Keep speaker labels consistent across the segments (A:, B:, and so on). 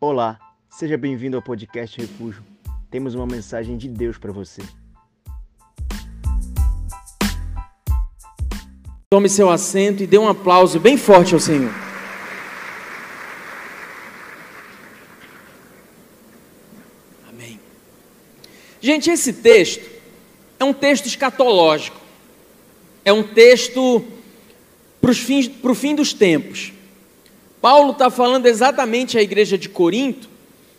A: Olá, seja bem-vindo ao podcast Refúgio. Temos uma mensagem de Deus para você.
B: Tome seu assento e dê um aplauso bem forte ao Senhor. Amém. Gente, esse texto é um texto escatológico. É um texto para o fim dos tempos. Paulo está falando exatamente à igreja de Corinto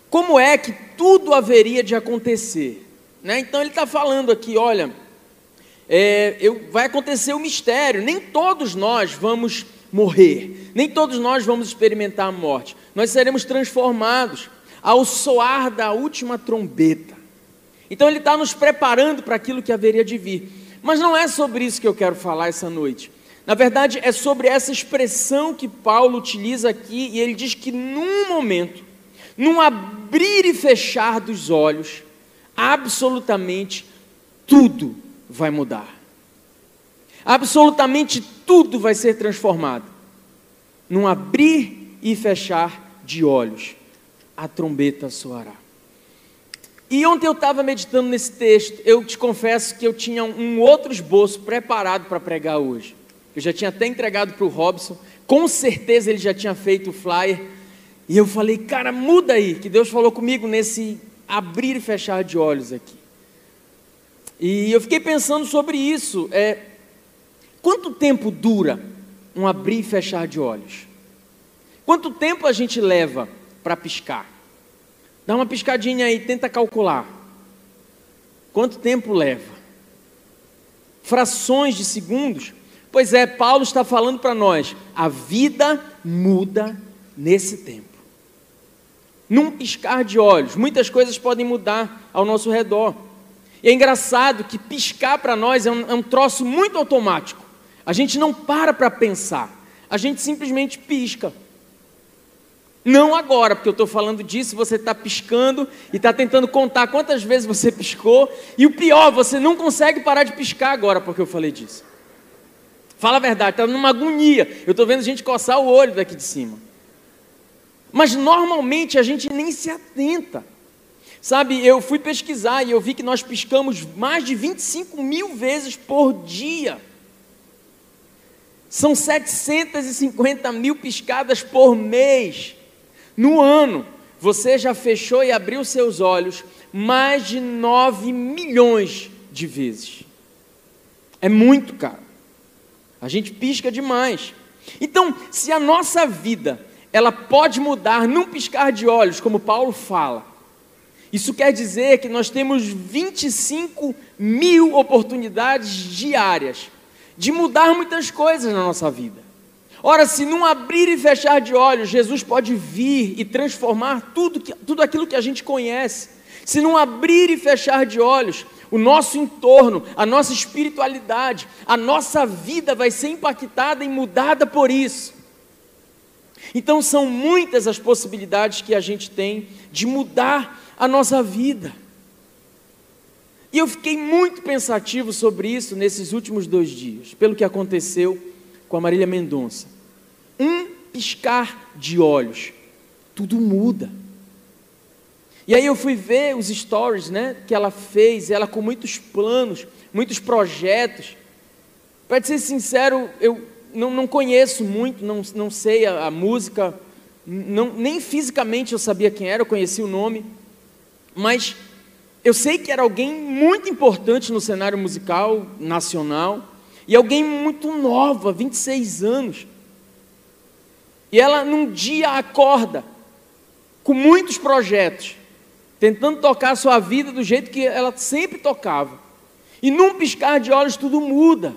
B: como é que tudo haveria de acontecer. Né? Então ele está falando aqui: olha, é, eu, vai acontecer o mistério, nem todos nós vamos morrer, nem todos nós vamos experimentar a morte, nós seremos transformados ao soar da última trombeta. Então ele está nos preparando para aquilo que haveria de vir. Mas não é sobre isso que eu quero falar essa noite. Na verdade, é sobre essa expressão que Paulo utiliza aqui, e ele diz que num momento, num abrir e fechar dos olhos, absolutamente tudo vai mudar. Absolutamente tudo vai ser transformado. Num abrir e fechar de olhos, a trombeta soará. E ontem eu estava meditando nesse texto, eu te confesso que eu tinha um outro esboço preparado para pregar hoje. Eu já tinha até entregado para o Robson, com certeza ele já tinha feito o flyer. E eu falei, cara, muda aí, que Deus falou comigo nesse abrir e fechar de olhos aqui. E eu fiquei pensando sobre isso. É, quanto tempo dura um abrir e fechar de olhos? Quanto tempo a gente leva para piscar? Dá uma piscadinha aí, tenta calcular. Quanto tempo leva? Frações de segundos? Pois é, Paulo está falando para nós: a vida muda nesse tempo. Num piscar de olhos, muitas coisas podem mudar ao nosso redor. E é engraçado que piscar para nós é um, é um troço muito automático. A gente não para para pensar, a gente simplesmente pisca. Não agora, porque eu estou falando disso, você está piscando e está tentando contar quantas vezes você piscou, e o pior, você não consegue parar de piscar agora porque eu falei disso. Fala a verdade, está numa agonia. Eu estou vendo gente coçar o olho daqui de cima. Mas normalmente a gente nem se atenta. Sabe, eu fui pesquisar e eu vi que nós piscamos mais de 25 mil vezes por dia. São 750 mil piscadas por mês. No ano, você já fechou e abriu seus olhos mais de 9 milhões de vezes. É muito, cara. A gente pisca demais. Então, se a nossa vida ela pode mudar num piscar de olhos, como Paulo fala, isso quer dizer que nós temos 25 mil oportunidades diárias de mudar muitas coisas na nossa vida. Ora, se num abrir e fechar de olhos, Jesus pode vir e transformar tudo, que, tudo aquilo que a gente conhece. Se num abrir e fechar de olhos, o nosso entorno, a nossa espiritualidade, a nossa vida vai ser impactada e mudada por isso. Então são muitas as possibilidades que a gente tem de mudar a nossa vida. E eu fiquei muito pensativo sobre isso nesses últimos dois dias, pelo que aconteceu com a Marília Mendonça. Um piscar de olhos, tudo muda. E aí eu fui ver os stories, né, que ela fez, ela com muitos planos, muitos projetos. Para ser sincero, eu não, não conheço muito, não, não sei a, a música, não, nem fisicamente eu sabia quem era, eu conheci o nome, mas eu sei que era alguém muito importante no cenário musical nacional, e alguém muito nova, 26 anos. E ela num dia acorda com muitos projetos, tentando tocar a sua vida do jeito que ela sempre tocava. E num piscar de olhos tudo muda.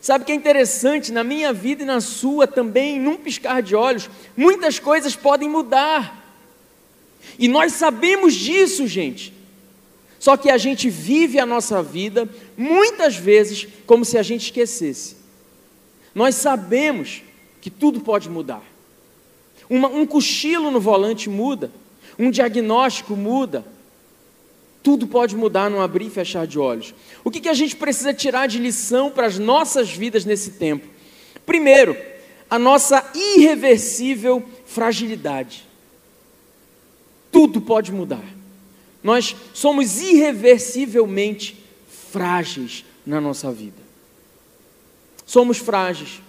B: Sabe o que é interessante? Na minha vida e na sua também, num piscar de olhos, muitas coisas podem mudar. E nós sabemos disso, gente. Só que a gente vive a nossa vida muitas vezes como se a gente esquecesse. Nós sabemos que tudo pode mudar. Uma, um cochilo no volante muda, um diagnóstico muda. Tudo pode mudar num abrir e fechar de olhos. O que, que a gente precisa tirar de lição para as nossas vidas nesse tempo? Primeiro, a nossa irreversível fragilidade. Tudo pode mudar. Nós somos irreversivelmente frágeis na nossa vida. Somos frágeis.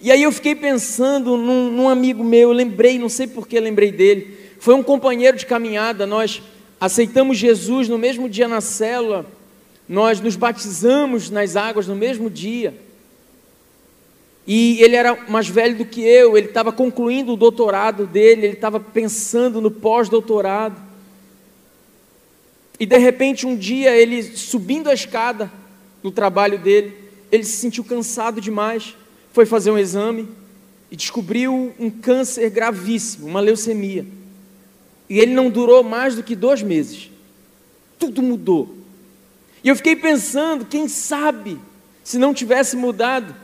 B: E aí eu fiquei pensando num, num amigo meu, eu lembrei, não sei por que lembrei dele. Foi um companheiro de caminhada, nós aceitamos Jesus no mesmo dia na célula, nós nos batizamos nas águas no mesmo dia. E ele era mais velho do que eu, ele estava concluindo o doutorado dele, ele estava pensando no pós-doutorado. E de repente, um dia, ele subindo a escada no trabalho dele, ele se sentiu cansado demais, foi fazer um exame e descobriu um câncer gravíssimo, uma leucemia. E ele não durou mais do que dois meses. Tudo mudou. E eu fiquei pensando, quem sabe, se não tivesse mudado,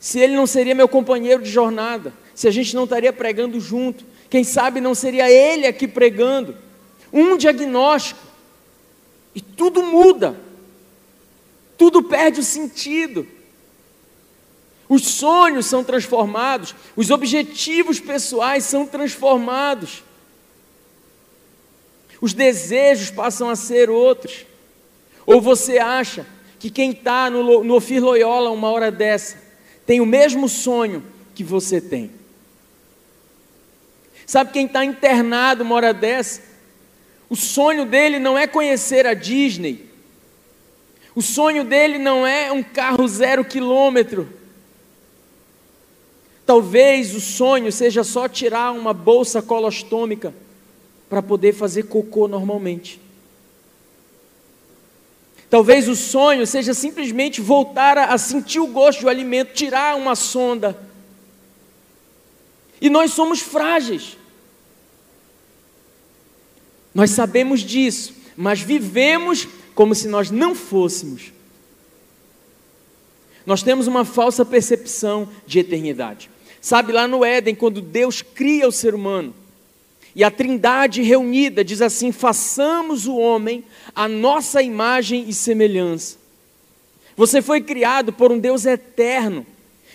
B: se ele não seria meu companheiro de jornada, se a gente não estaria pregando junto, quem sabe não seria ele aqui pregando. Um diagnóstico, e tudo muda, tudo perde o sentido. Os sonhos são transformados, os objetivos pessoais são transformados, os desejos passam a ser outros. Ou você acha que quem está no, no Ofir Loyola uma hora dessa tem o mesmo sonho que você tem? Sabe quem está internado uma hora dessa? O sonho dele não é conhecer a Disney. O sonho dele não é um carro zero quilômetro. Talvez o sonho seja só tirar uma bolsa colostômica para poder fazer cocô normalmente. Talvez o sonho seja simplesmente voltar a, sentir o gosto do alimento, tirar uma sonda. E nós somos frágeis. Nós sabemos disso, mas vivemos como se nós não fôssemos. Nós temos uma falsa percepção de eternidade. Sabe, lá no Éden, quando Deus cria o ser humano, e a Trindade reunida diz assim: façamos o homem a nossa imagem e semelhança. Você foi criado por um Deus eterno,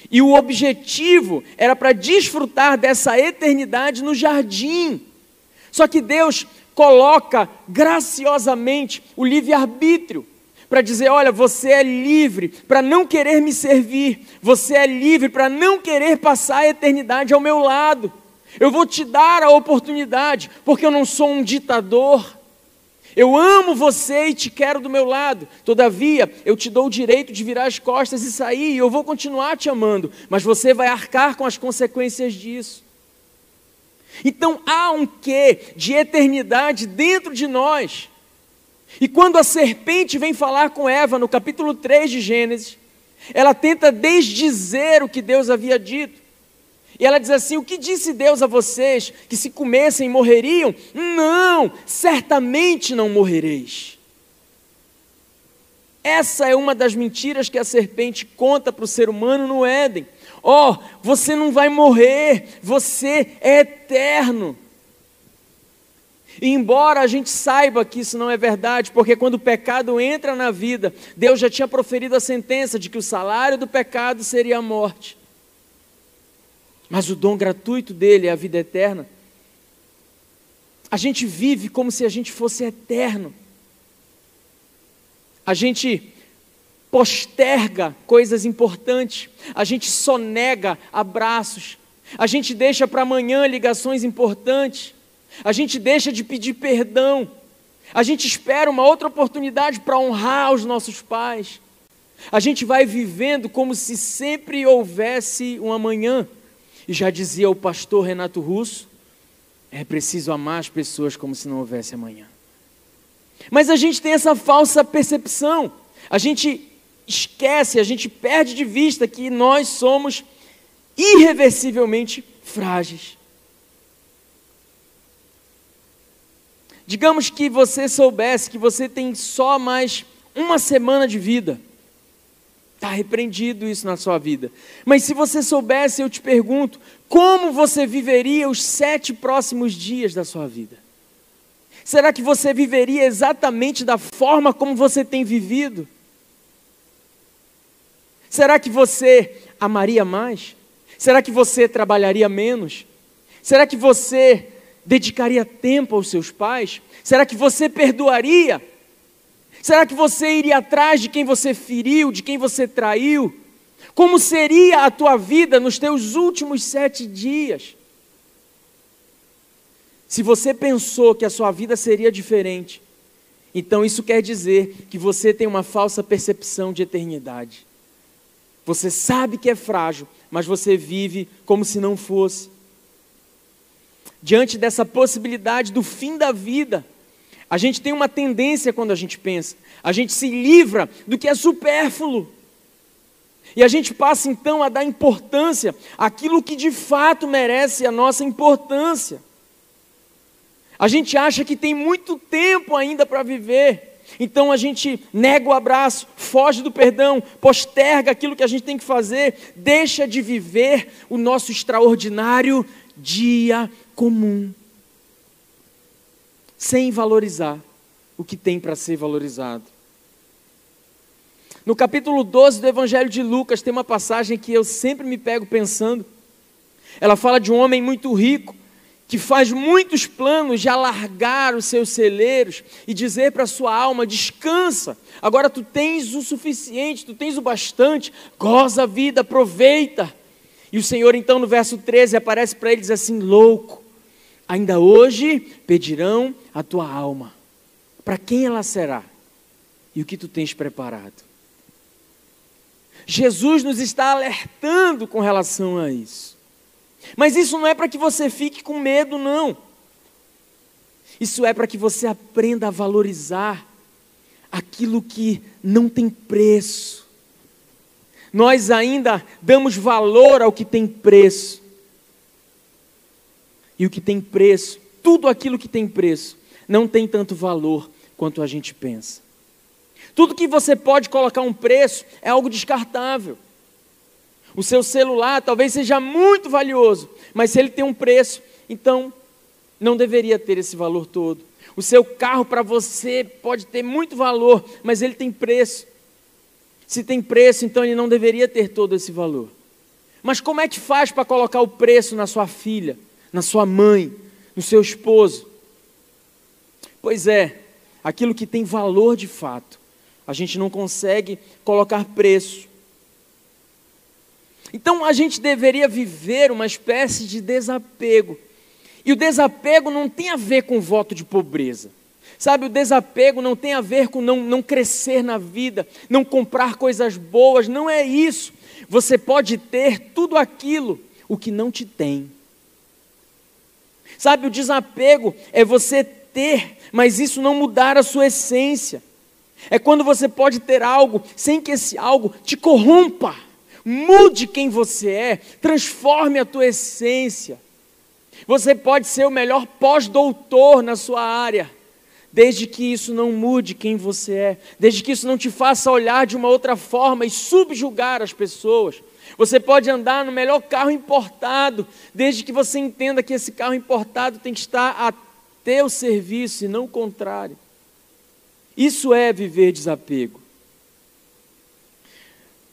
B: e o objetivo era para desfrutar dessa eternidade no jardim. Só que Deus coloca graciosamente o livre-arbítrio para dizer: olha, você é livre para não querer me servir, você é livre para não querer passar a eternidade ao meu lado. Eu vou te dar a oportunidade, porque eu não sou um ditador. Eu amo você e te quero do meu lado. Todavia, eu te dou o direito de virar as costas e sair, e eu vou continuar te amando, mas você vai arcar com as consequências disso. Então há um quê de eternidade dentro de nós e quando a serpente vem falar com Eva no capítulo 3 de Gênesis, ela tenta desdizer o que Deus havia dito. E ela diz assim: O que disse Deus a vocês? Que se comessem morreriam? Não, certamente não morrereis. Essa é uma das mentiras que a serpente conta para o ser humano no Éden. Ó, oh, você não vai morrer, você é eterno. E embora a gente saiba que isso não é verdade, porque quando o pecado entra na vida, Deus já tinha proferido a sentença de que o salário do pecado seria a morte. Mas o dom gratuito dele é a vida eterna. A gente vive como se a gente fosse eterno. A gente posterga coisas importantes, a gente sonega abraços, a gente deixa para amanhã ligações importantes a gente deixa de pedir perdão, a gente espera uma outra oportunidade para honrar os nossos pais. A gente vai vivendo como se sempre houvesse um amanhã. E já dizia o pastor Renato Russo: é preciso amar as pessoas como se não houvesse amanhã. Mas a gente tem essa falsa percepção. A gente esquece, a gente perde de vista que nós somos irreversivelmente frágeis. Digamos que você soubesse que você tem só mais uma semana de vida. Está repreendido isso na sua vida. Mas se você soubesse, eu te pergunto, como você viveria os sete próximos dias da sua vida? Será que você viveria exatamente da forma como você tem vivido? Será que você amaria mais? Será que você trabalharia menos? Será que você dedicaria tempo aos seus pais? Será que você perdoaria? Será que você iria atrás de quem você feriu, de quem você traiu? Como seria a tua vida nos teus últimos sete dias? Se você pensou que a sua vida seria diferente, então isso quer dizer que você tem uma falsa percepção de eternidade. Você sabe que é frágil, mas você vive como se não fosse. Diante dessa possibilidade do fim da vida, a gente tem uma tendência quando a gente pensa, a gente se livra do que é supérfluo. E a gente passa então a dar importância àquilo que de fato merece a nossa importância. A gente acha que tem muito tempo ainda para viver, então a gente nega o abraço, foge do perdão, posterga aquilo que a gente tem que fazer, deixa de viver o nosso extraordinário dia comum, sem valorizar o que tem para ser valorizado. No capítulo 12 do Evangelho de Lucas tem uma passagem que eu sempre me pego pensando. Ela fala de um homem muito rico que faz muitos planos de alargar os seus celeiros e dizer para sua alma: descansa, agora tu tens o suficiente, tu tens o bastante, goza a vida, aproveita. E o Senhor, então, no verso 13, aparece para ele e diz assim: louco, ainda hoje pedirão a tua alma. Para quem ela será? E o que tu tens preparado? Jesus nos está alertando com relação a isso. Mas isso não é para que você fique com medo, não. Isso é para que você aprenda a valorizar aquilo que não tem preço. Nós ainda damos valor ao que tem preço. E o que tem preço, tudo aquilo que tem preço, não tem tanto valor quanto a gente pensa. Tudo que você pode colocar um preço é algo descartável. O seu celular talvez seja muito valioso, mas se ele tem um preço, então não deveria ter esse valor todo. O seu carro para você pode ter muito valor, mas ele tem preço. Se tem preço, então ele não deveria ter todo esse valor. Mas como é que faz para colocar o preço na sua filha, na sua mãe, no seu esposo? Pois é, aquilo que tem valor de fato, a gente não consegue colocar preço. Então a gente deveria viver uma espécie de desapego. E o desapego não tem a ver com voto de pobreza. Sabe, o desapego não tem a ver com não, não crescer na vida, não comprar coisas boas, não é isso. Você pode ter tudo aquilo, o que não te tem. Sabe, o desapego é você ter, mas isso não mudar a sua essência. É quando você pode ter algo sem que esse algo te corrompa. Mude quem você é, transforme a tua essência. Você pode ser o melhor pós-doutor na sua área, desde que isso não mude quem você é, desde que isso não te faça olhar de uma outra forma e subjugar as pessoas. Você pode andar no melhor carro importado, desde que você entenda que esse carro importado tem que estar a teu serviço e não o contrário. Isso é viver desapego.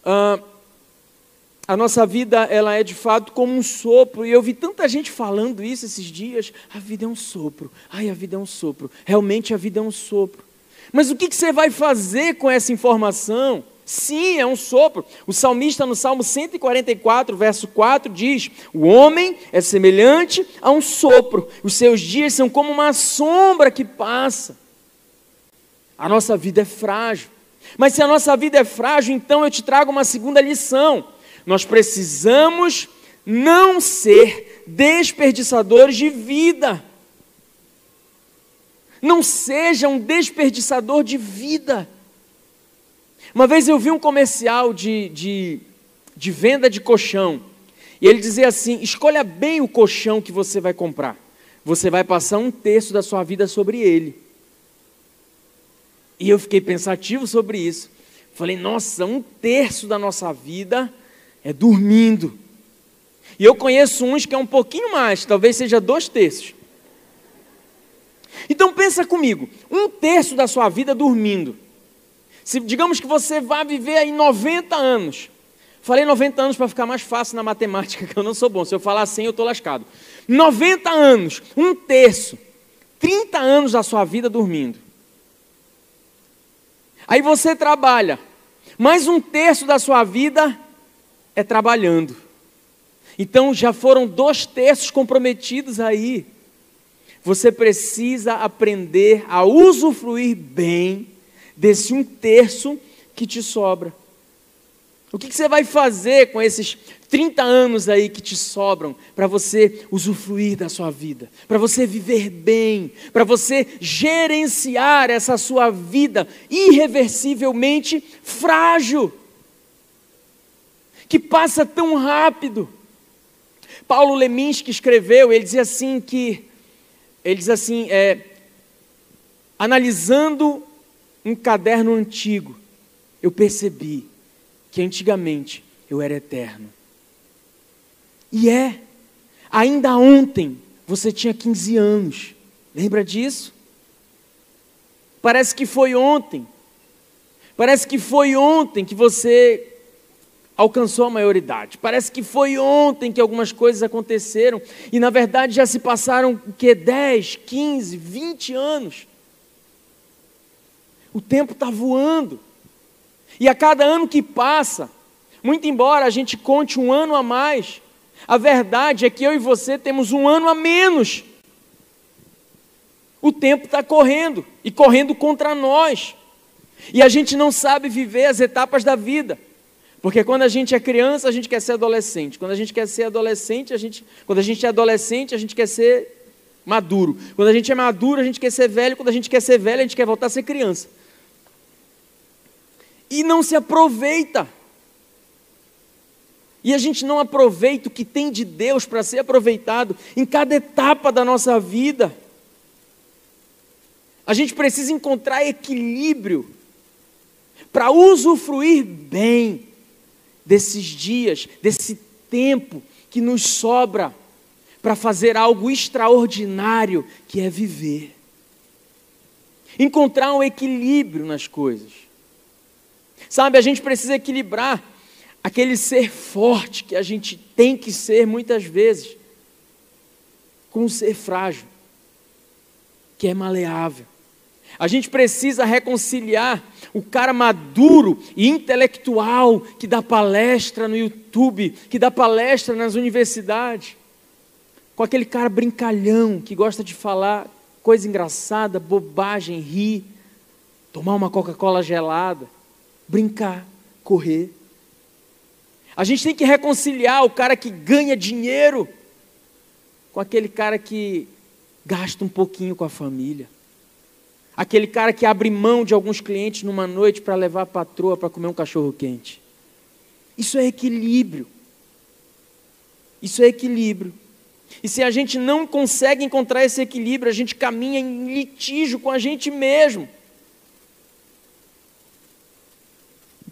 B: Ah, a nossa vida ela é de fato como um sopro e eu vi tanta gente falando isso esses dias. A vida é um sopro. Ai, a vida é um sopro. Realmente a vida é um sopro. Mas o que, que você vai fazer com essa informação? Sim, é um sopro. O salmista no Salmo 144, verso 4 diz: O homem é semelhante a um sopro. Os seus dias são como uma sombra que passa. A nossa vida é frágil. Mas se a nossa vida é frágil, então eu te trago uma segunda lição. Nós precisamos não ser desperdiçadores de vida. Não seja um desperdiçador de vida. Uma vez eu vi um comercial de, de, de venda de colchão. E ele dizia assim: escolha bem o colchão que você vai comprar. Você vai passar um terço da sua vida sobre ele. E eu fiquei pensativo sobre isso. Falei, nossa, um terço da nossa vida é dormindo. E eu conheço uns que é um pouquinho mais, talvez seja dois terços. Então pensa comigo, um terço da sua vida dormindo. Se digamos que você vá viver aí 90 anos, Falei 90 anos para ficar mais fácil na matemática, que eu não sou bom. Se eu falar 100, eu estou lascado. 90 anos, um terço, 30 anos da sua vida dormindo. Aí você trabalha, mais um terço da sua vida é trabalhando. Então já foram dois terços comprometidos aí. Você precisa aprender a usufruir bem desse um terço que te sobra. O que, você vai fazer com esses 30 anos aí que te sobram para você usufruir da sua vida, para você viver bem, para você gerenciar essa sua vida irreversivelmente frágil, que passa tão rápido? Paulo Leminski escreveu, ele dizia assim que, ele diz assim, é, analisando um caderno antigo, eu percebi que antigamente eu era eterno. E é, ainda ontem você tinha 15 anos, lembra disso? Parece que foi ontem, parece que foi ontem que você alcançou a maioridade. Parece que foi ontem que algumas coisas aconteceram e na verdade já se passaram o que 10, 15, 20 anos. O tempo está voando. E a cada ano que passa, muito embora a gente conte um ano a mais, a verdade é que eu e você temos um ano a menos. O tempo está correndo e correndo contra nós. E a gente não sabe viver as etapas da vida. Porque quando a gente é criança, a gente quer ser adolescente. Quando a gente quer ser adolescente, a gente, quando a gente é adolescente, a gente quer ser maduro. Quando a gente é maduro, a gente quer ser velho. Quando a gente quer ser velho, a gente quer voltar a ser criança e não se aproveita. E a gente não aproveita o que tem de Deus para ser aproveitado em cada etapa da nossa vida. A gente precisa encontrar equilíbrio para usufruir bem desses dias, desse tempo que nos sobra para fazer algo extraordinário que é viver. Encontrar um equilíbrio nas coisas. Sabe, a gente precisa equilibrar aquele ser forte que a gente tem que ser muitas vezes, com um ser frágil, que é maleável. A gente precisa reconciliar o cara maduro e intelectual que dá palestra no YouTube, que dá palestra nas universidades, com aquele cara brincalhão que gosta de falar coisa engraçada, bobagem, rir, tomar uma Coca-Cola gelada brincar, correr. A gente tem que reconciliar o cara que ganha dinheiro com aquele cara que gasta um pouquinho com a família. Aquele cara que abre mão de alguns clientes numa noite para levar a patroa para comer um cachorro quente. Isso é equilíbrio. Isso é equilíbrio. E se a gente não consegue encontrar esse equilíbrio, a gente caminha em litígio com a gente mesmo.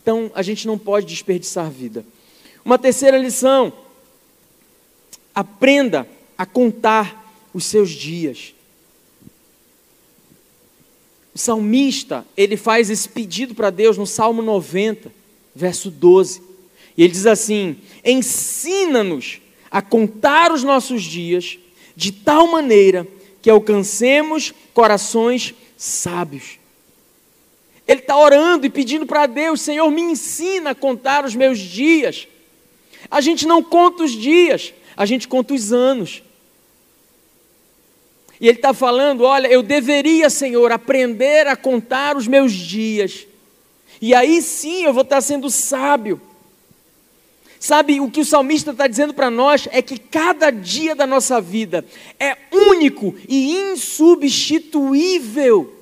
B: Então a gente não pode desperdiçar vida. Uma terceira lição: aprenda a contar os seus dias. O salmista, ele faz esse pedido para Deus no Salmo 90, verso 12. E ele diz assim: Ensina-nos a contar os nossos dias de tal maneira que alcancemos corações sábios. Ele está orando e pedindo para Deus: Senhor, me ensina a contar os meus dias. A gente não conta os dias, a gente conta os anos. E ele está falando: Olha, eu deveria, Senhor, aprender a contar os meus dias. E aí sim eu vou estar sendo sábio. Sabe, o que o salmista está dizendo para nós é que cada dia da nossa vida é único e insubstituível.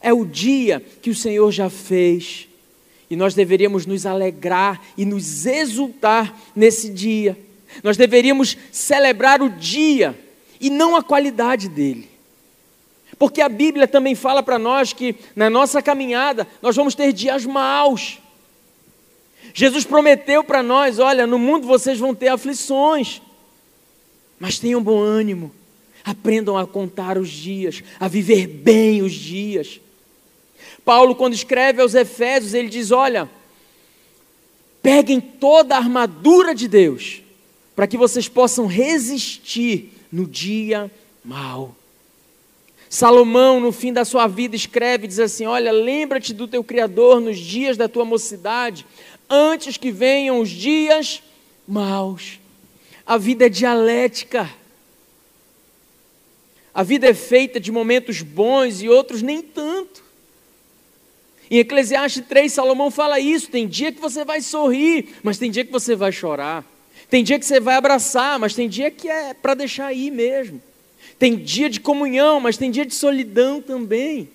B: É o dia que o Senhor já fez. E nós deveríamos nos alegrar e nos exultar nesse dia. Nós deveríamos celebrar o dia e não a qualidade dele. Porque a Bíblia também fala para nós que na nossa caminhada nós vamos ter dias maus. Jesus prometeu para nós: olha, no mundo vocês vão ter aflições, mas tenham bom ânimo, aprendam a contar os dias, a viver bem os dias. Paulo, quando escreve aos Efésios, ele diz: Olha, Peguem toda a armadura de Deus, para que vocês possam resistir no dia mau. Salomão, no fim da sua vida, escreve, diz assim: Olha, lembra-te do teu Criador nos dias da tua mocidade, antes que venham os dias maus. A vida é dialética. A vida é feita de momentos bons e outros nem tanto. Em Eclesiastes 3, Salomão fala isso: tem dia que você vai sorrir, mas tem dia que você vai chorar. Tem dia que você vai abraçar, mas tem dia que é para deixar aí mesmo. Tem dia de comunhão, mas tem dia de solidão também.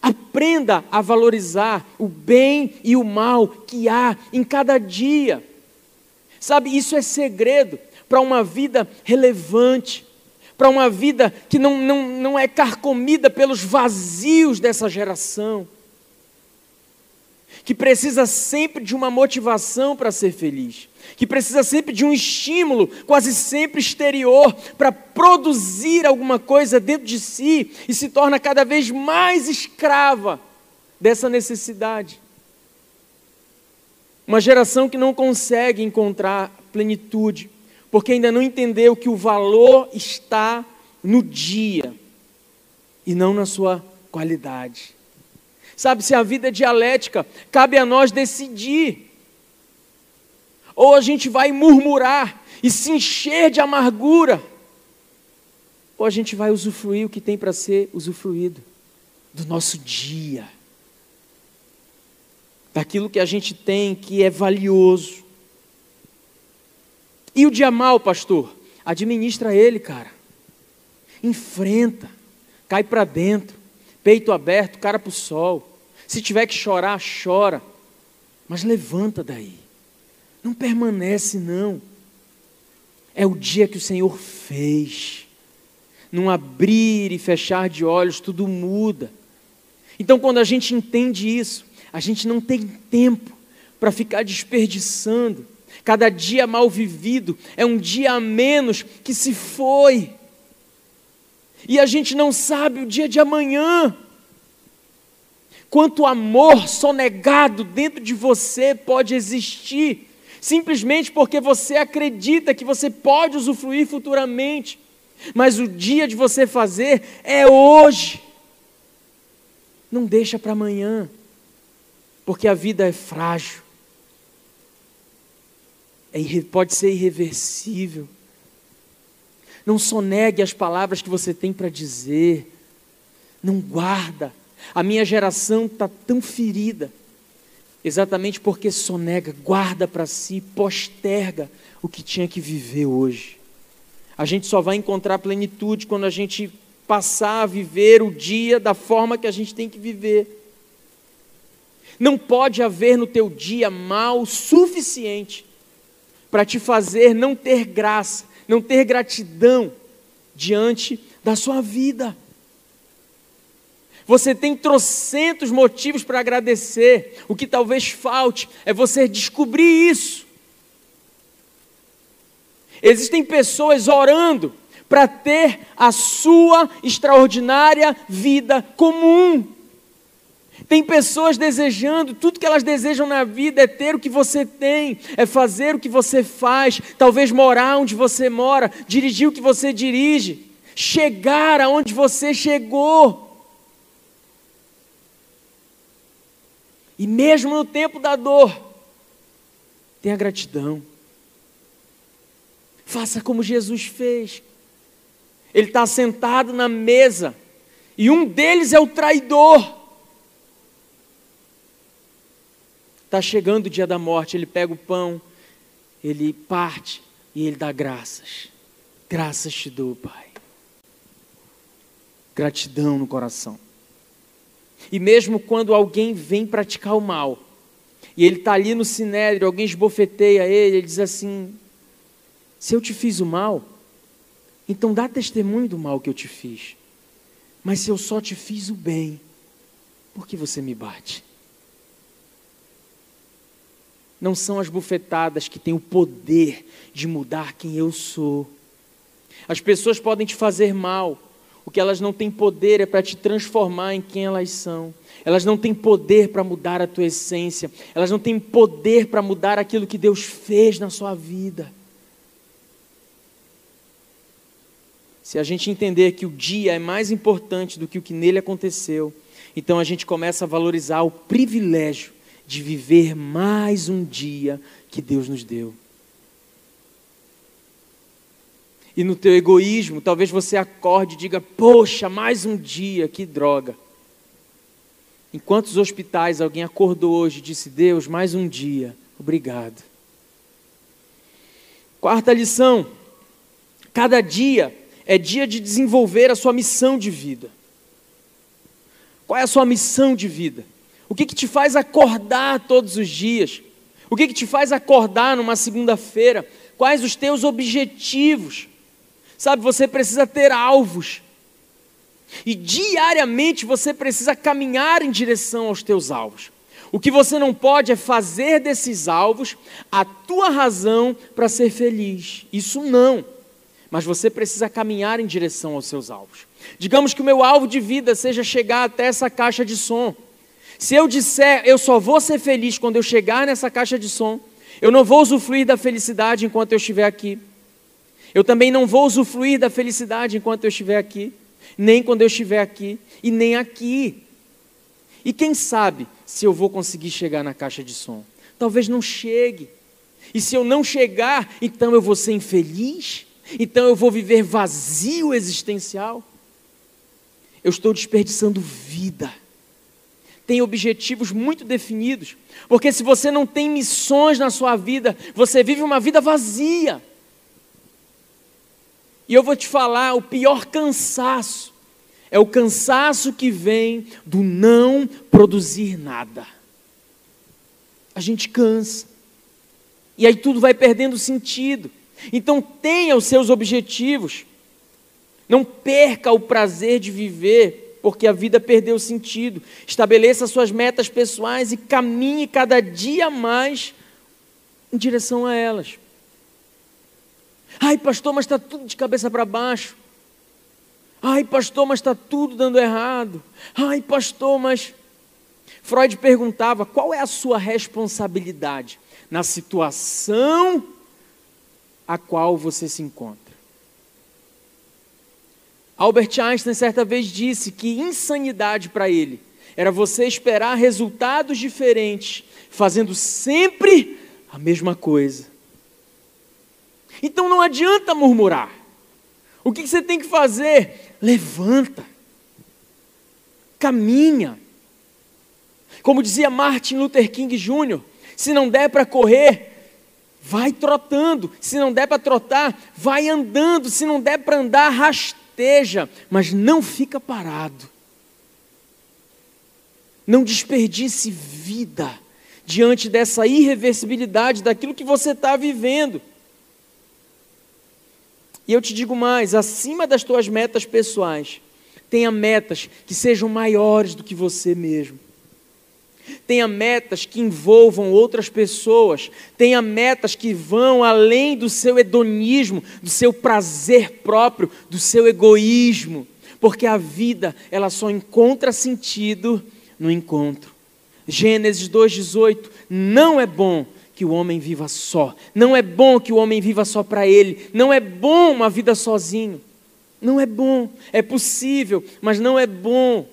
B: Aprenda a valorizar o bem e o mal que há em cada dia. Sabe, isso é segredo para uma vida relevante, para uma vida que não, não, não é carcomida pelos vazios dessa geração, que precisa sempre de uma motivação para ser feliz que precisa sempre de um estímulo, quase sempre exterior, para produzir alguma coisa dentro de si e se torna cada vez mais escrava dessa necessidade. Uma geração que não consegue encontrar plenitude, porque ainda não entendeu que o valor está no dia e não na sua qualidade. Sabe, se a vida é dialética, cabe a nós decidir ou a gente vai murmurar e se encher de amargura, ou a gente vai usufruir o que tem para ser usufruído do nosso dia, daquilo que a gente tem que é valioso. E o dia mal, pastor? Administra ele, cara. Enfrenta, cai para dentro, peito aberto, cara para o sol. Se tiver que chorar, chora, mas levanta daí. Não permanece, não. É o dia que o Senhor fez. Num abrir e fechar de olhos, tudo muda. Então, quando a gente entende isso, a gente não tem tempo para ficar desperdiçando. Cada dia mal vivido é um dia a menos que se foi. E a gente não sabe o dia de amanhã. Quanto amor sonegado dentro de você pode existir simplesmente porque você acredita que você pode usufruir futuramente, mas o dia de você fazer é hoje. Não deixa para amanhã, porque a vida é frágil, é, pode ser irreversível. Não sonegue as palavras que você tem para dizer, não guarda. A minha geração está tão ferida exatamente porque sonega, guarda para si, posterga o que tinha que viver hoje. A gente só vai encontrar plenitude quando a gente passar a viver o dia da forma que a gente tem que viver. Não pode haver no teu dia mal suficiente para te fazer não ter graça, não ter gratidão diante da sua vida. Você tem trocentos motivos para agradecer. O que talvez falte é você descobrir isso. Existem pessoas orando para ter a sua extraordinária vida comum. Tem pessoas desejando, tudo que elas desejam na vida é ter o que você tem, é fazer o que você faz, talvez morar onde você mora, dirigir o que você dirige, chegar aonde você chegou. E mesmo no tempo da dor, tenha gratidão. Faça como Jesus fez. Ele está sentado na mesa e um deles é o traidor. Está chegando o dia da morte, ele pega o pão, ele parte e ele dá graças. Graças te dou, Pai. Gratidão no coração. E mesmo quando alguém vem praticar o mal, e ele está ali no sinédrio, alguém esbofeteia ele, ele diz assim: Se eu te fiz o mal, então dá testemunho do mal que eu te fiz. Mas se eu só te fiz o bem, por que você me bate? Não são as bufetadas que têm o poder de mudar quem eu sou. As pessoas podem te fazer mal, O que elas não têm poder é para te transformar em quem elas são. Elas não têm poder para mudar a tua essência. Elas não têm poder para mudar aquilo que Deus fez na sua vida. Se a gente entender que o dia é mais importante do que o que nele aconteceu, então a gente começa a valorizar o privilégio de viver mais um dia que Deus nos deu. E no teu egoísmo, talvez você acorde e diga: Poxa, mais um dia, que droga. Em quantos hospitais alguém acordou hoje e disse: Deus, mais um dia, obrigado. Quarta lição: cada dia é dia de desenvolver a sua missão de vida. Qual é a sua missão de vida? O que, que te faz acordar todos os dias? O que, que te faz acordar numa segunda-feira? Quais os teus objetivos? Sabe, você precisa ter alvos. E diariamente você precisa caminhar em direção aos teus alvos. O que você não pode é fazer desses alvos a tua razão para ser feliz. Isso não. Mas você precisa caminhar em direção aos seus alvos. Digamos que o meu alvo de vida seja chegar até essa caixa de som. Se eu disser, eu só vou ser feliz quando eu chegar nessa caixa de som, eu não vou usufruir da felicidade enquanto eu estiver aqui. Eu também não vou usufruir da felicidade enquanto eu estiver aqui nem quando eu estiver aqui e nem aqui. E quem sabe se eu vou conseguir chegar na caixa de som? Talvez não chegue. E se eu não chegar, então eu vou ser infeliz? Então eu vou viver vazio existencial? Eu estou desperdiçando vida. Tem objetivos muito definidos. Porque se você não tem missões na sua vida, você vive uma vida vazia. E eu vou te falar: o pior cansaço é o cansaço que vem do não produzir nada. A gente cansa. E aí tudo vai perdendo sentido. Então tenha os seus objetivos. Não perca o prazer de viver, porque a vida perdeu sentido. Estabeleça suas metas pessoais e caminhe cada dia mais em direção a elas. Ai, pastor, mas está tudo de cabeça para baixo. Ai, pastor, mas está tudo dando errado. Ai, pastor, mas. Freud perguntava qual é a sua responsabilidade na situação a qual você se encontra. Albert Einstein certa vez disse que insanidade para ele era você esperar resultados diferentes, fazendo sempre a mesma coisa. Então não adianta murmurar. O que você tem que fazer? Levanta, caminha. Como dizia Martin Luther King Jr., se não der para correr, vai trotando. Se não der para trotar, vai andando. Se não der para andar, rasteja, mas não fica parado. Não desperdice vida diante dessa irreversibilidade daquilo que você está vivendo. E eu te digo mais: acima das tuas metas pessoais, tenha metas que sejam maiores do que você mesmo. Tenha metas que envolvam outras pessoas. Tenha metas que vão além do seu hedonismo, do seu prazer próprio, do seu egoísmo. Porque a vida, ela só encontra sentido no encontro. Gênesis 2,18: Não é bom que o homem viva só. Não é bom que o homem viva só para ele. Não é bom uma vida sozinho. Não é bom. É possível, mas não é bom.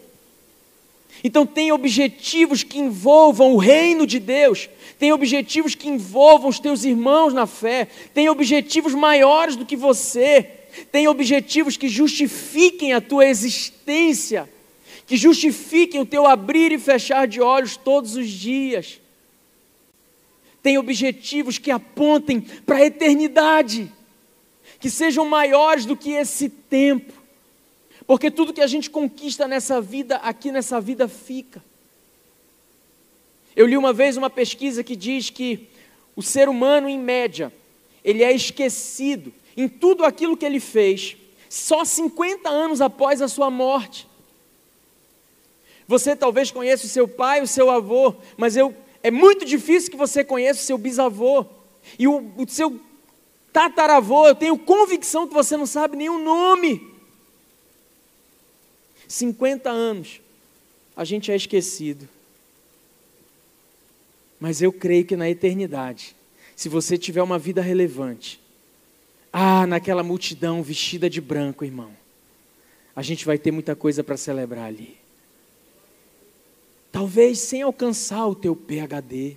B: Então, tem objetivos que envolvam o reino de Deus, tem objetivos que envolvam os teus irmãos na fé, tem objetivos maiores do que você, tem objetivos que justifiquem a tua existência, que justifiquem o teu abrir e fechar de olhos todos os dias. Tem objetivos que apontem para a eternidade, que sejam maiores do que esse tempo, porque tudo que a gente conquista nessa vida, aqui nessa vida fica. Eu li uma vez uma pesquisa que diz que o ser humano, em média, ele é esquecido em tudo aquilo que ele fez, só 50 anos após a sua morte. Você talvez conheça o seu pai, o seu avô, mas eu é muito difícil que você conheça o seu bisavô e o, o seu tataravô. Eu tenho convicção que você não sabe nenhum nome. 50 anos, a gente é esquecido. Mas eu creio que na eternidade, se você tiver uma vida relevante, ah, naquela multidão vestida de branco, irmão, a gente vai ter muita coisa para celebrar ali. Talvez sem alcançar o teu PhD,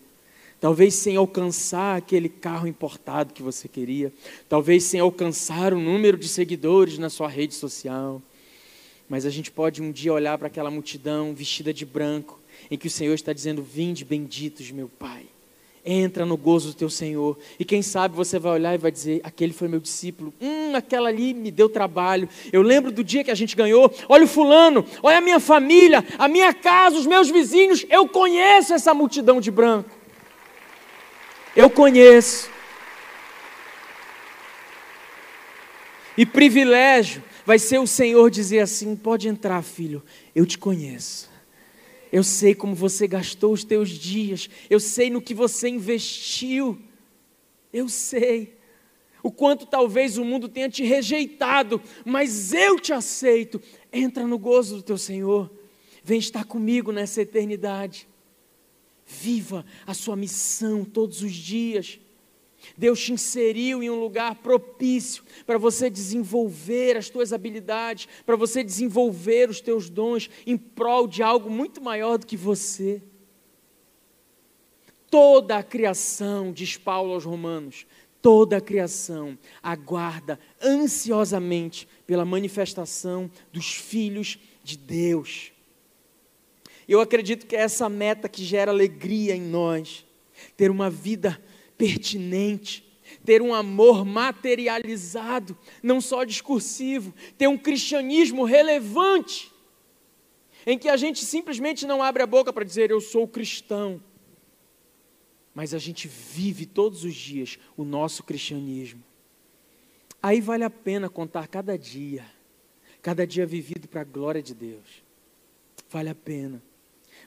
B: talvez sem alcançar aquele carro importado que você queria, talvez sem alcançar o número de seguidores na sua rede social, mas a gente pode um dia olhar para aquela multidão vestida de branco, em que o Senhor está dizendo: Vinde benditos, meu Pai. Entra no gozo do teu Senhor. E quem sabe você vai olhar e vai dizer: aquele foi meu discípulo. Hum, aquela ali me deu trabalho. Eu lembro do dia que a gente ganhou. Olha o fulano, olha a minha família, a minha casa, os meus vizinhos. Eu conheço essa multidão de branco. Eu conheço. E privilégio vai ser o Senhor dizer assim: pode entrar, filho, eu te conheço. Eu sei como você gastou os teus dias, eu sei no que você investiu, eu sei o quanto talvez o mundo tenha te rejeitado, mas eu te aceito. Entra no gozo do teu Senhor, vem estar comigo nessa eternidade. Viva a sua missão todos os dias. Deus te inseriu em um lugar propício para você desenvolver as tuas habilidades, para você desenvolver os teus dons em prol de algo muito maior do que você. Toda a criação, diz Paulo aos Romanos, toda a criação aguarda ansiosamente pela manifestação dos filhos de Deus. Eu acredito que é essa meta que gera alegria em nós, ter uma vida pertinente, ter um amor materializado, não só discursivo, ter um cristianismo relevante, em que a gente simplesmente não abre a boca para dizer eu sou cristão, mas a gente vive todos os dias o nosso cristianismo. Aí vale a pena contar cada dia, cada dia vivido para a glória de Deus. Vale a pena.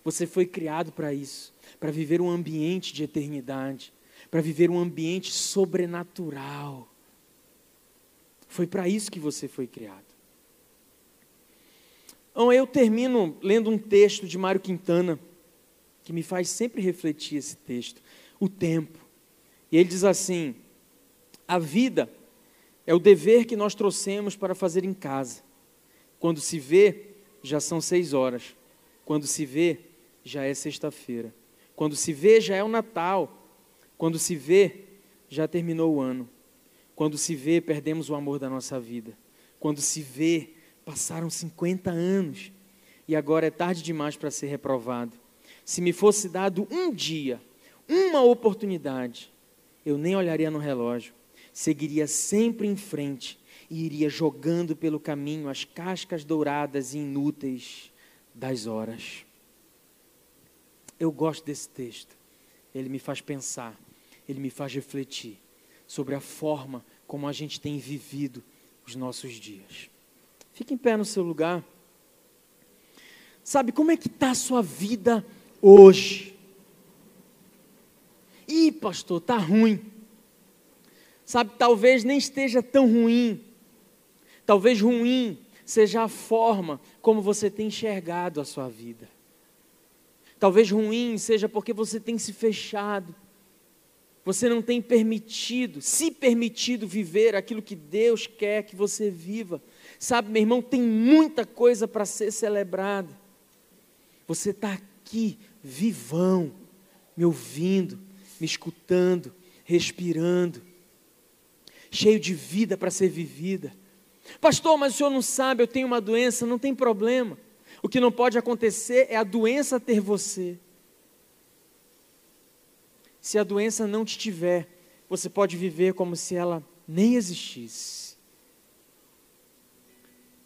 B: Você foi criado para isso, para viver um ambiente de eternidade para viver um ambiente sobrenatural. Foi para isso que você foi criado. Então, eu termino lendo um texto de Mário Quintana, que me faz sempre refletir esse texto, o tempo. E ele diz assim: a vida é o dever que nós trouxemos para fazer em casa. Quando se vê, já são seis horas. Quando se vê, já é sexta-feira. Quando se vê, já é o Natal. Quando se vê, já terminou o ano. Quando se vê, perdemos o amor da nossa vida. Quando se vê, passaram 50 anos e agora é tarde demais para ser reprovado. Se me fosse dado um dia, uma oportunidade, eu nem olharia no relógio, seguiria sempre em frente e iria jogando pelo caminho as cascas douradas e inúteis das horas. Eu gosto desse texto, ele me faz pensar ele me faz refletir sobre a forma como a gente tem vivido os nossos dias. Fique em pé no seu lugar. Sabe como é que está a sua vida hoje? Ih, pastor, está ruim. Sabe, talvez nem esteja tão ruim. Talvez ruim seja a forma como você tem enxergado a sua vida. Talvez ruim seja porque você tem se fechado você não tem permitido, se permitido viver aquilo que Deus quer que você viva. Sabe, meu irmão, tem muita coisa para ser celebrada. Você está aqui, vivão, me ouvindo, me escutando, respirando, cheio de vida para ser vivida. Pastor, mas o senhor não sabe, eu tenho uma doença, não tem problema. O que não pode acontecer é a doença ter você. Se a doença não te tiver, você pode viver como se ela nem existisse.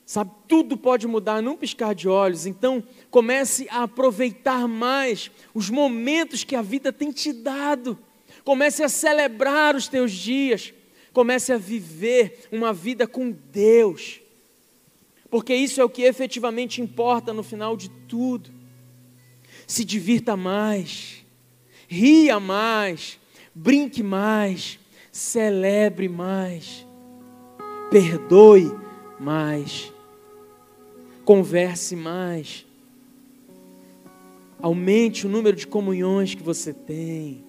B: Sabe, tudo pode mudar num piscar de olhos, então comece a aproveitar mais os momentos que a vida tem te dado. Comece a celebrar os teus dias, comece a viver uma vida com Deus. Porque isso é o que efetivamente importa no final de tudo. Se divirta mais ria mais, brinque mais, celebre mais, perdoe mais. converse mais. Aumente o número de comunhões que você tem.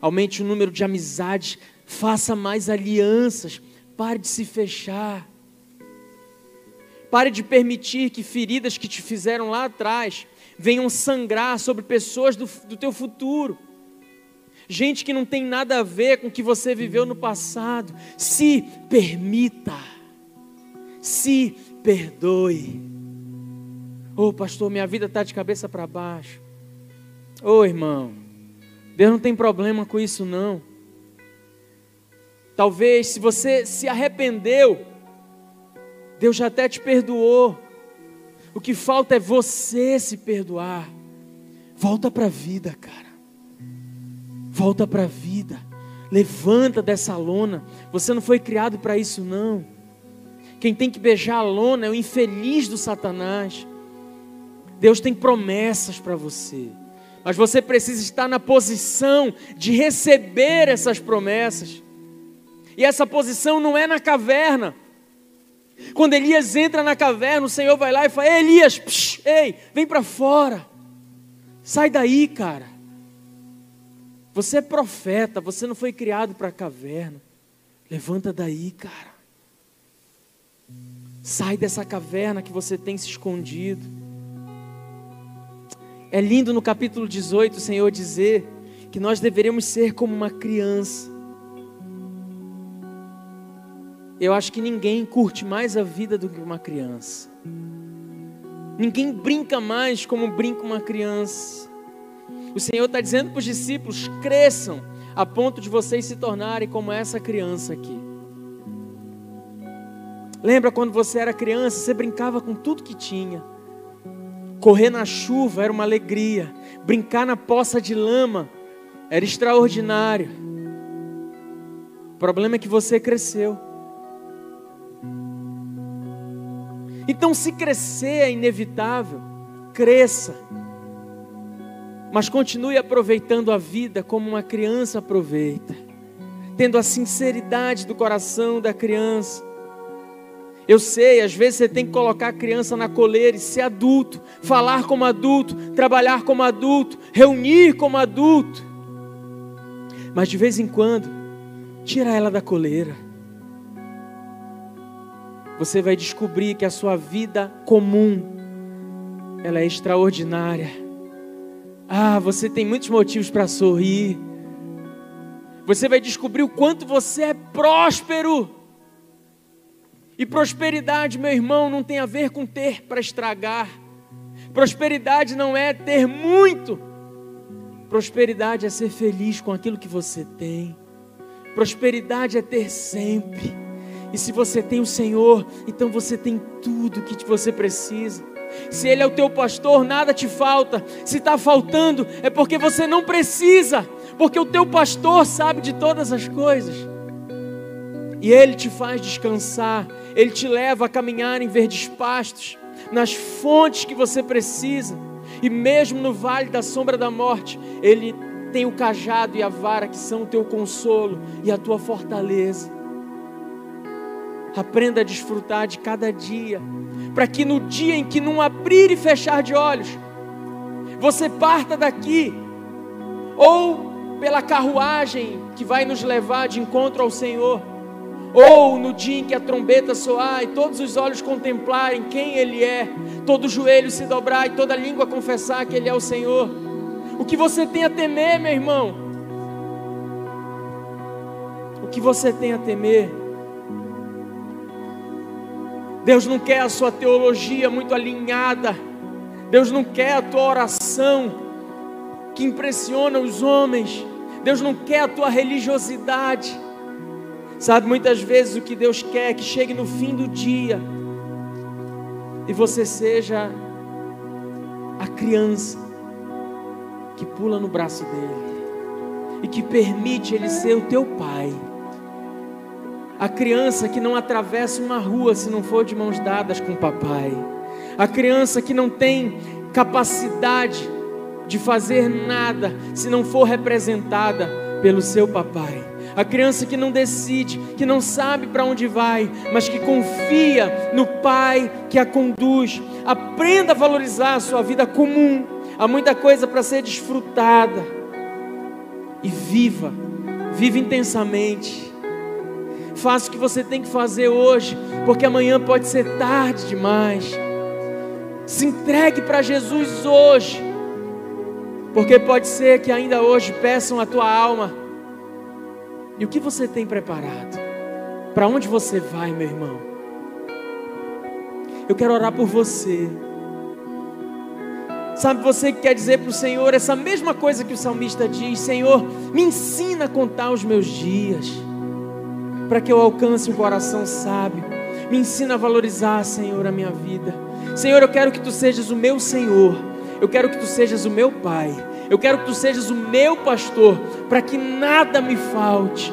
B: Aumente o número de amizades. Faça mais alianças. Pare de se fechar. Pare de permitir que feridas que te fizeram lá atrás venham sangrar sobre pessoas do, do teu futuro. Gente que não tem nada a ver com o que você viveu no passado. Se permita. Se perdoe. Oh, pastor, minha vida está de cabeça para baixo. Oh, irmão, Deus não tem problema com isso, não. Talvez, se você se arrependeu, Deus já até te perdoou. O que falta é você se perdoar. Volta para a vida, cara. Volta para a vida. Levanta dessa lona. Você não foi criado para isso, não. Quem tem que beijar a lona é o infeliz do Satanás. Deus tem promessas para você. Mas você precisa estar na posição de receber essas promessas. E essa posição não é na caverna. Quando Elias entra na caverna, o Senhor vai lá e fala: Elias, psh, ei, vem para fora. Sai daí, cara. Você é profeta, você não foi criado para a caverna. Levanta daí, cara. Sai dessa caverna que você tem se escondido. É lindo no capítulo 18 o Senhor dizer que nós deveríamos ser como uma criança. Eu acho que ninguém curte mais a vida do que uma criança. Ninguém brinca mais como brinca uma criança. O Senhor está dizendo para os discípulos: cresçam a ponto de vocês se tornarem como essa criança aqui. Lembra quando você era criança, você brincava com tudo que tinha. Correr na chuva era uma alegria. Brincar na poça de lama era extraordinário. O problema é que você cresceu. Então, se crescer é inevitável, cresça. Mas continue aproveitando a vida como uma criança aproveita, tendo a sinceridade do coração da criança. Eu sei, às vezes você tem que colocar a criança na coleira e ser adulto, falar como adulto, trabalhar como adulto, reunir como adulto. Mas de vez em quando, tira ela da coleira você vai descobrir que a sua vida comum ela é extraordinária. Ah, você tem muitos motivos para sorrir. Você vai descobrir o quanto você é próspero. E prosperidade, meu irmão, não tem a ver com ter para estragar. Prosperidade não é ter muito. Prosperidade é ser feliz com aquilo que você tem. Prosperidade é ter sempre. E se você tem o Senhor, então você tem tudo o que você precisa. Se Ele é o teu pastor, nada te falta. Se está faltando, é porque você não precisa, porque o teu pastor sabe de todas as coisas. E Ele te faz descansar, Ele te leva a caminhar em verdes pastos, nas fontes que você precisa. E mesmo no vale da sombra da morte, Ele tem o cajado e a vara que são o teu consolo e a tua fortaleza. Aprenda a desfrutar de cada dia, para que no dia em que não abrir e fechar de olhos, você parta daqui, ou pela carruagem que vai nos levar de encontro ao Senhor, ou no dia em que a trombeta soar e todos os olhos contemplarem quem Ele é, todo joelho se dobrar e toda língua confessar que Ele é o Senhor. O que você tem a temer, meu irmão? O que você tem a temer? Deus não quer a sua teologia muito alinhada. Deus não quer a tua oração que impressiona os homens. Deus não quer a tua religiosidade. Sabe, muitas vezes o que Deus quer é que chegue no fim do dia e você seja a criança que pula no braço dele e que permite ele ser o teu pai a criança que não atravessa uma rua se não for de mãos dadas com o papai. A criança que não tem capacidade de fazer nada se não for representada pelo seu papai. A criança que não decide, que não sabe para onde vai, mas que confia no Pai que a conduz. Aprenda a valorizar a sua vida comum. Há muita coisa para ser desfrutada. E viva, viva intensamente. Faça o que você tem que fazer hoje, porque amanhã pode ser tarde demais. Se entregue para Jesus hoje, porque pode ser que ainda hoje peçam a tua alma. E o que você tem preparado? Para onde você vai, meu irmão? Eu quero orar por você. Sabe você que quer dizer para o Senhor essa mesma coisa que o salmista diz: Senhor, me ensina a contar os meus dias, para que eu alcance um coração sábio. Me ensina a valorizar, Senhor, a minha vida. Senhor, eu quero que tu sejas o meu Senhor. Eu quero que tu sejas o meu Pai. Eu quero que tu sejas o meu pastor, para que nada me falte,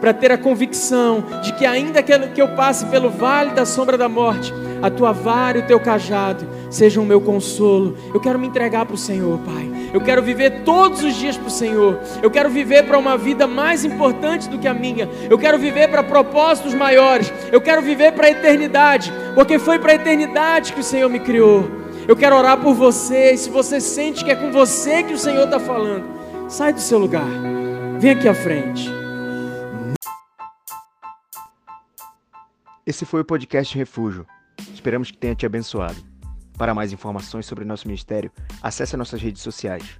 B: para ter a convicção de que, ainda que eu passe pelo vale da sombra da morte, a tua vara e o teu cajado sejam o meu consolo. Eu quero me entregar para o Senhor, Pai. Eu quero viver todos os dias para o Senhor. Eu quero viver para uma vida mais importante do que a minha. Eu quero viver para propósitos maiores. Eu quero viver para a eternidade, porque foi para a eternidade que o Senhor me criou. Eu quero orar por você. E se você sente que é com você que o Senhor está falando, sai do seu lugar. Vem aqui à frente.
A: Esse foi o podcast Refúgio. Esperamos que tenha te abençoado. Para mais informações sobre nosso ministério, acesse nossas redes sociais.